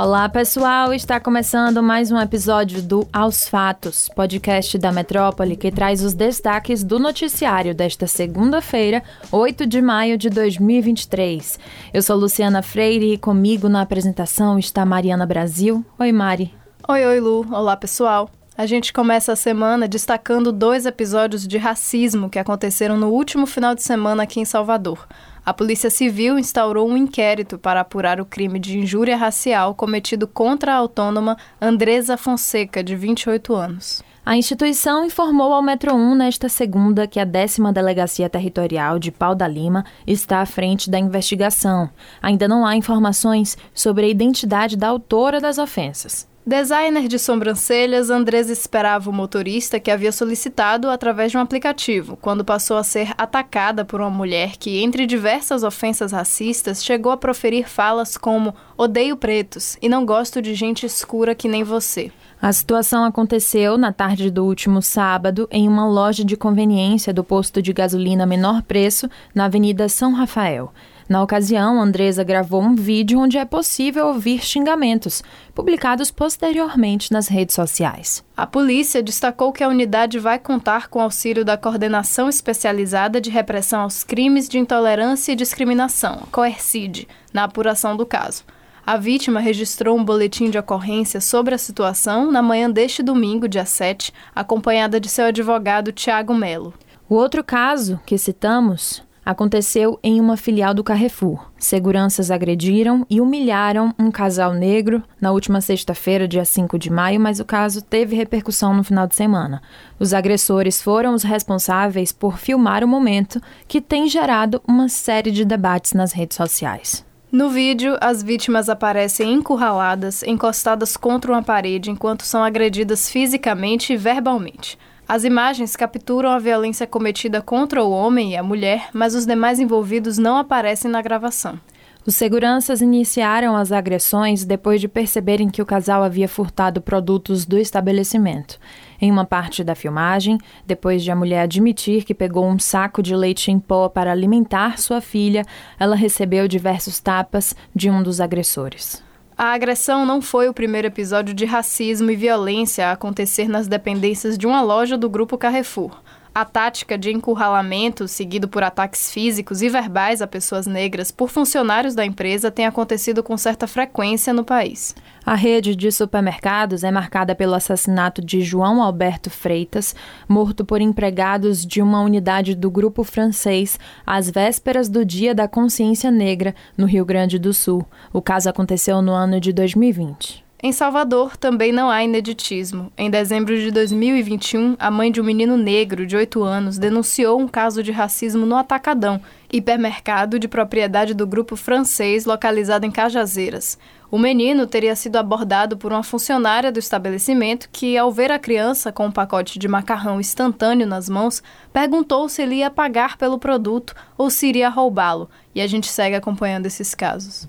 Olá, pessoal! Está começando mais um episódio do Aos Fatos, podcast da Metrópole que traz os destaques do noticiário desta segunda-feira, 8 de maio de 2023. Eu sou Luciana Freire e comigo na apresentação está Mariana Brasil. Oi, Mari. Oi, oi, Lu. Olá, pessoal. A gente começa a semana destacando dois episódios de racismo que aconteceram no último final de semana aqui em Salvador. A Polícia Civil instaurou um inquérito para apurar o crime de injúria racial cometido contra a autônoma Andresa Fonseca, de 28 anos. A instituição informou ao Metro 1 nesta segunda que a décima Delegacia Territorial de Pau da Lima está à frente da investigação. Ainda não há informações sobre a identidade da autora das ofensas. Designer de sobrancelhas, Andrés esperava o motorista que havia solicitado através de um aplicativo, quando passou a ser atacada por uma mulher que, entre diversas ofensas racistas, chegou a proferir falas como: odeio pretos e não gosto de gente escura que nem você. A situação aconteceu na tarde do último sábado em uma loja de conveniência do posto de gasolina menor preço na Avenida São Rafael. Na ocasião, Andresa gravou um vídeo onde é possível ouvir xingamentos, publicados posteriormente nas redes sociais. A polícia destacou que a unidade vai contar com auxílio da Coordenação Especializada de Repressão aos Crimes de Intolerância e Discriminação, COERCID, na apuração do caso. A vítima registrou um boletim de ocorrência sobre a situação na manhã deste domingo, dia 7, acompanhada de seu advogado Tiago Melo. O outro caso que citamos aconteceu em uma filial do Carrefour. Seguranças agrediram e humilharam um casal negro na última sexta-feira, dia 5 de maio, mas o caso teve repercussão no final de semana. Os agressores foram os responsáveis por filmar o momento, que tem gerado uma série de debates nas redes sociais. No vídeo, as vítimas aparecem encurraladas, encostadas contra uma parede, enquanto são agredidas fisicamente e verbalmente. As imagens capturam a violência cometida contra o homem e a mulher, mas os demais envolvidos não aparecem na gravação. Os seguranças iniciaram as agressões depois de perceberem que o casal havia furtado produtos do estabelecimento. Em uma parte da filmagem, depois de a mulher admitir que pegou um saco de leite em pó para alimentar sua filha, ela recebeu diversos tapas de um dos agressores. A agressão não foi o primeiro episódio de racismo e violência a acontecer nas dependências de uma loja do grupo Carrefour. A tática de encurralamento, seguido por ataques físicos e verbais a pessoas negras por funcionários da empresa, tem acontecido com certa frequência no país. A rede de supermercados é marcada pelo assassinato de João Alberto Freitas, morto por empregados de uma unidade do grupo francês às vésperas do Dia da Consciência Negra, no Rio Grande do Sul. O caso aconteceu no ano de 2020. Em Salvador, também não há ineditismo. Em dezembro de 2021, a mãe de um menino negro de 8 anos denunciou um caso de racismo no Atacadão, hipermercado de propriedade do grupo francês localizado em Cajazeiras. O menino teria sido abordado por uma funcionária do estabelecimento que, ao ver a criança com um pacote de macarrão instantâneo nas mãos, perguntou se ele ia pagar pelo produto ou se iria roubá-lo. E a gente segue acompanhando esses casos.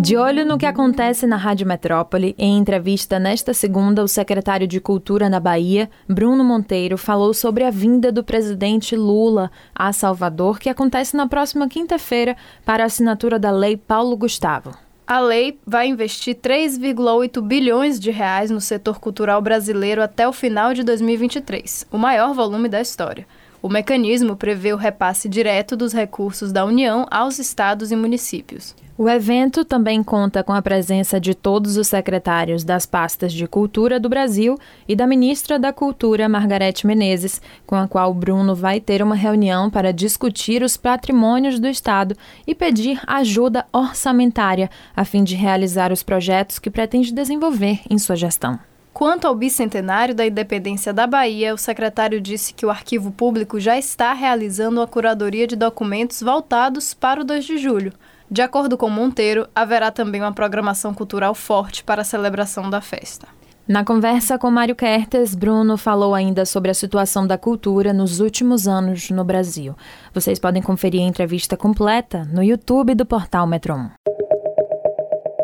De olho no que acontece na Rádio Metrópole, em entrevista nesta segunda, o secretário de Cultura na Bahia, Bruno Monteiro, falou sobre a vinda do presidente Lula a Salvador, que acontece na próxima quinta-feira para a assinatura da Lei Paulo Gustavo. A lei vai investir 3,8 bilhões de reais no setor cultural brasileiro até o final de 2023, o maior volume da história. O mecanismo prevê o repasse direto dos recursos da União aos estados e municípios. O evento também conta com a presença de todos os secretários das pastas de Cultura do Brasil e da ministra da Cultura, Margarete Menezes, com a qual Bruno vai ter uma reunião para discutir os patrimônios do Estado e pedir ajuda orçamentária a fim de realizar os projetos que pretende desenvolver em sua gestão. Quanto ao bicentenário da independência da Bahia, o secretário disse que o arquivo público já está realizando a curadoria de documentos voltados para o 2 de julho. De acordo com Monteiro, haverá também uma programação cultural forte para a celebração da festa. Na conversa com Mário Kertes, Bruno falou ainda sobre a situação da cultura nos últimos anos no Brasil. Vocês podem conferir a entrevista completa no YouTube do portal Metro 1.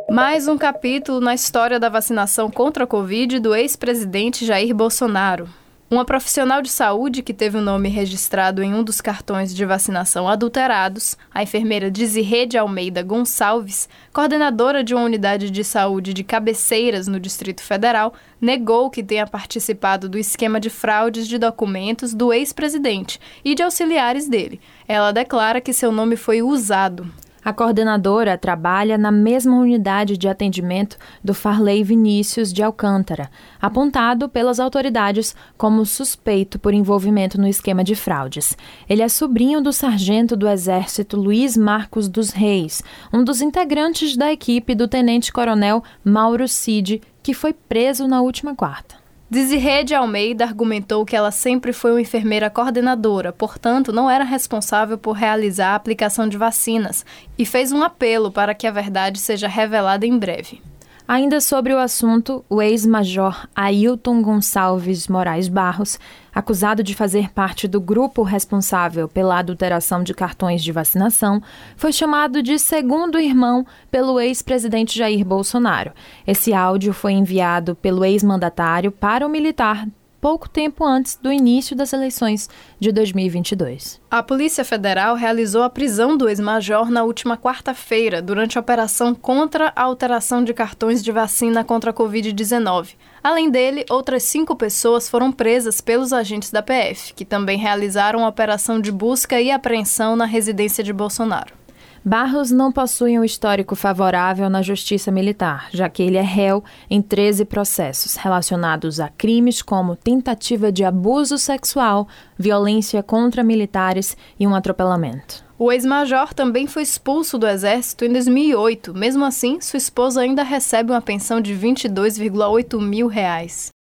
Mais um capítulo na história da vacinação contra a Covid do ex-presidente Jair Bolsonaro. Uma profissional de saúde que teve o nome registrado em um dos cartões de vacinação adulterados, a enfermeira Desirê de Almeida Gonçalves, coordenadora de uma unidade de saúde de cabeceiras no Distrito Federal, negou que tenha participado do esquema de fraudes de documentos do ex-presidente e de auxiliares dele. Ela declara que seu nome foi usado. A coordenadora trabalha na mesma unidade de atendimento do Farley Vinícius de Alcântara, apontado pelas autoridades como suspeito por envolvimento no esquema de fraudes. Ele é sobrinho do sargento do Exército Luiz Marcos dos Reis, um dos integrantes da equipe do tenente-coronel Mauro Cid, que foi preso na última quarta. Desirê de Almeida argumentou que ela sempre foi uma enfermeira coordenadora, portanto, não era responsável por realizar a aplicação de vacinas, e fez um apelo para que a verdade seja revelada em breve. Ainda sobre o assunto, o ex-major Ailton Gonçalves Moraes Barros, acusado de fazer parte do grupo responsável pela adulteração de cartões de vacinação, foi chamado de segundo irmão pelo ex-presidente Jair Bolsonaro. Esse áudio foi enviado pelo ex-mandatário para o militar pouco tempo antes do início das eleições de 2022. A Polícia Federal realizou a prisão do ex-major na última quarta-feira, durante a operação contra a alteração de cartões de vacina contra a Covid-19. Além dele, outras cinco pessoas foram presas pelos agentes da PF, que também realizaram a operação de busca e apreensão na residência de Bolsonaro. Barros não possui um histórico favorável na justiça militar, já que ele é réu em 13 processos relacionados a crimes como tentativa de abuso sexual, violência contra militares e um atropelamento. O ex-major também foi expulso do Exército em 2008. Mesmo assim, sua esposa ainda recebe uma pensão de 22,8 mil reais.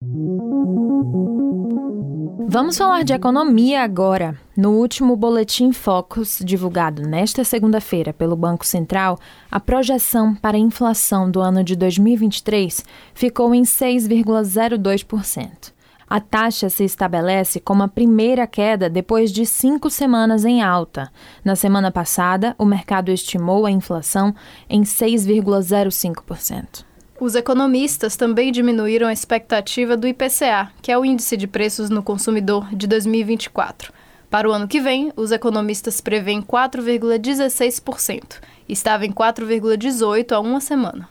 Vamos falar de economia agora. No último Boletim Focus, divulgado nesta segunda-feira pelo Banco Central, a projeção para a inflação do ano de 2023 ficou em 6,02%. A taxa se estabelece como a primeira queda depois de cinco semanas em alta. Na semana passada, o mercado estimou a inflação em 6,05%. Os economistas também diminuíram a expectativa do IPCA, que é o Índice de Preços no Consumidor de 2024. Para o ano que vem, os economistas prevêem 4,16%. Estava em 4,18% há uma semana.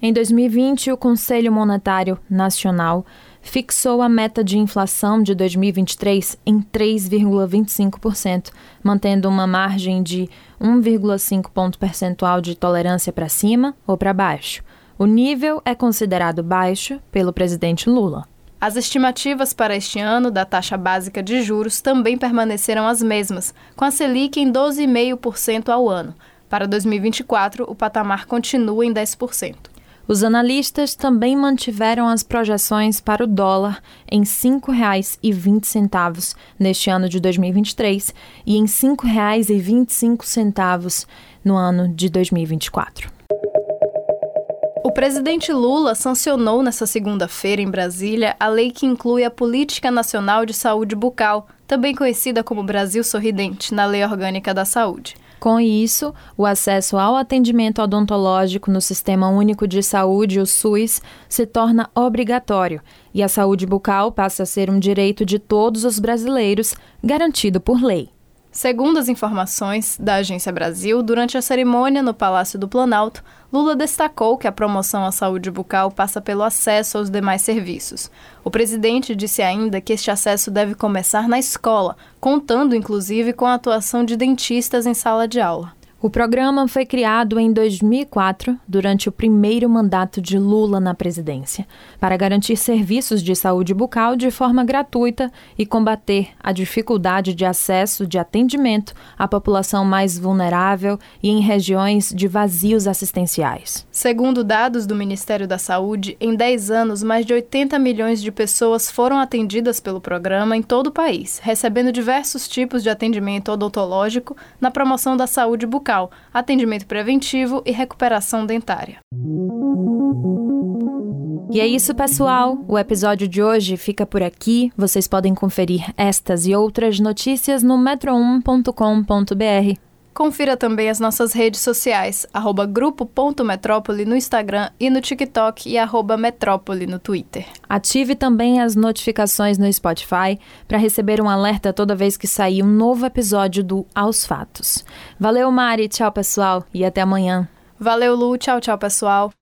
Em 2020, o Conselho Monetário Nacional fixou a meta de inflação de 2023 em 3,25%, mantendo uma margem de 1,5 ponto percentual de tolerância para cima ou para baixo. O nível é considerado baixo pelo presidente Lula. As estimativas para este ano da taxa básica de juros também permaneceram as mesmas, com a Selic em 12,5% ao ano. Para 2024, o patamar continua em 10%. Os analistas também mantiveram as projeções para o dólar em R$ 5,20 neste ano de 2023 e em R$ 5,25 no ano de 2024. Presidente Lula sancionou nesta segunda-feira em Brasília a lei que inclui a Política Nacional de Saúde Bucal, também conhecida como Brasil Sorridente, na Lei Orgânica da Saúde. Com isso, o acesso ao atendimento odontológico no Sistema Único de Saúde, o SUS, se torna obrigatório e a saúde bucal passa a ser um direito de todos os brasileiros, garantido por lei. Segundo as informações da Agência Brasil, durante a cerimônia no Palácio do Planalto, Lula destacou que a promoção à saúde bucal passa pelo acesso aos demais serviços. O presidente disse ainda que este acesso deve começar na escola, contando inclusive com a atuação de dentistas em sala de aula. O programa foi criado em 2004, durante o primeiro mandato de Lula na presidência, para garantir serviços de saúde bucal de forma gratuita e combater a dificuldade de acesso de atendimento à população mais vulnerável e em regiões de vazios assistenciais. Segundo dados do Ministério da Saúde, em 10 anos, mais de 80 milhões de pessoas foram atendidas pelo programa em todo o país, recebendo diversos tipos de atendimento odontológico na promoção da saúde bucal bucal, atendimento preventivo e recuperação dentária. E é isso, pessoal. O episódio de hoje fica por aqui. Vocês podem conferir estas e outras notícias no metro1.com.br. Confira também as nossas redes sociais, arroba grupo.metrópole no Instagram e no TikTok e arroba metrópole no Twitter. Ative também as notificações no Spotify para receber um alerta toda vez que sair um novo episódio do Aos Fatos. Valeu, Mari. Tchau, pessoal. E até amanhã. Valeu, Lu. Tchau, tchau, pessoal.